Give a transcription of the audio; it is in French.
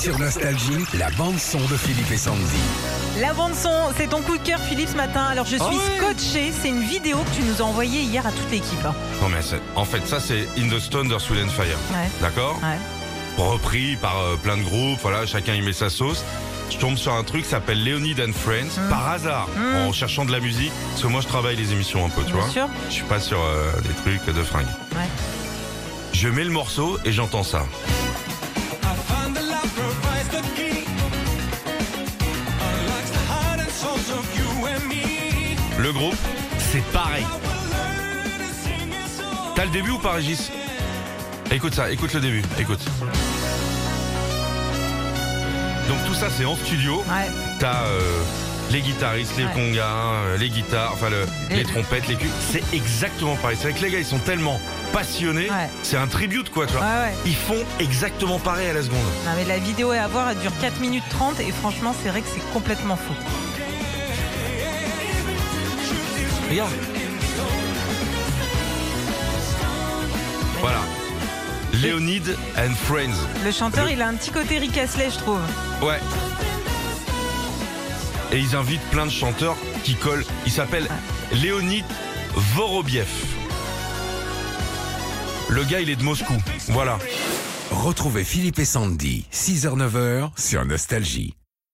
Sur Nostalgie, la bande-son de Philippe et Sandy. La bande son, c'est ton coup de cœur Philippe ce matin. Alors je suis Ah ouais scotché, c'est une vidéo que tu nous as envoyée hier à toute l'équipe. hein. Non mais c'est- en fait ça c'est In the Stone de Soul and Fire. Ouais. D'accord Ouais. Repris par euh, plein de groupes, voilà, chacun y met sa sauce. Je tombe sur un truc qui s'appelle Leonid and Friends, Mm. par hasard, en cherchant de la musique, parce que moi je travaille les émissions un peu, tu Bien vois. sûr. Je suis pas sur euh, des trucs de fringues. Ouais. Je mets le morceau et j'entends ça. Le groupe, c'est pareil. T'as le début ou pas, Régis Écoute ça, écoute le début, écoute. Donc tout ça, c'est en studio. Ouais. T'as euh, les guitaristes, les Ouais. congas, euh, les guitares, enfin le- les trompettes, les culs. C'est exactement pareil. C'est vrai que les gars, ils sont tellement passionnés. Ouais. C'est un tribute, quoi, tu vois. Ouais, ouais. Ils font exactement pareil à la seconde. Non, mais la vidéo est à voir, elle dure 4 minutes 30 et franchement, c'est vrai que c'est complètement fou. Regarde. Voilà. Leonid and Friends. Le chanteur, Le- il a un petit côté Rick Astley, je trouve. Ouais. Et ils invitent plein de chanteurs qui collent. Il s'appelle Leonid Vorobiev. Le gars, il est de Moscou. Voilà. Retrouvez Philippe et Sandy, 6h-9h sur Nostalgie.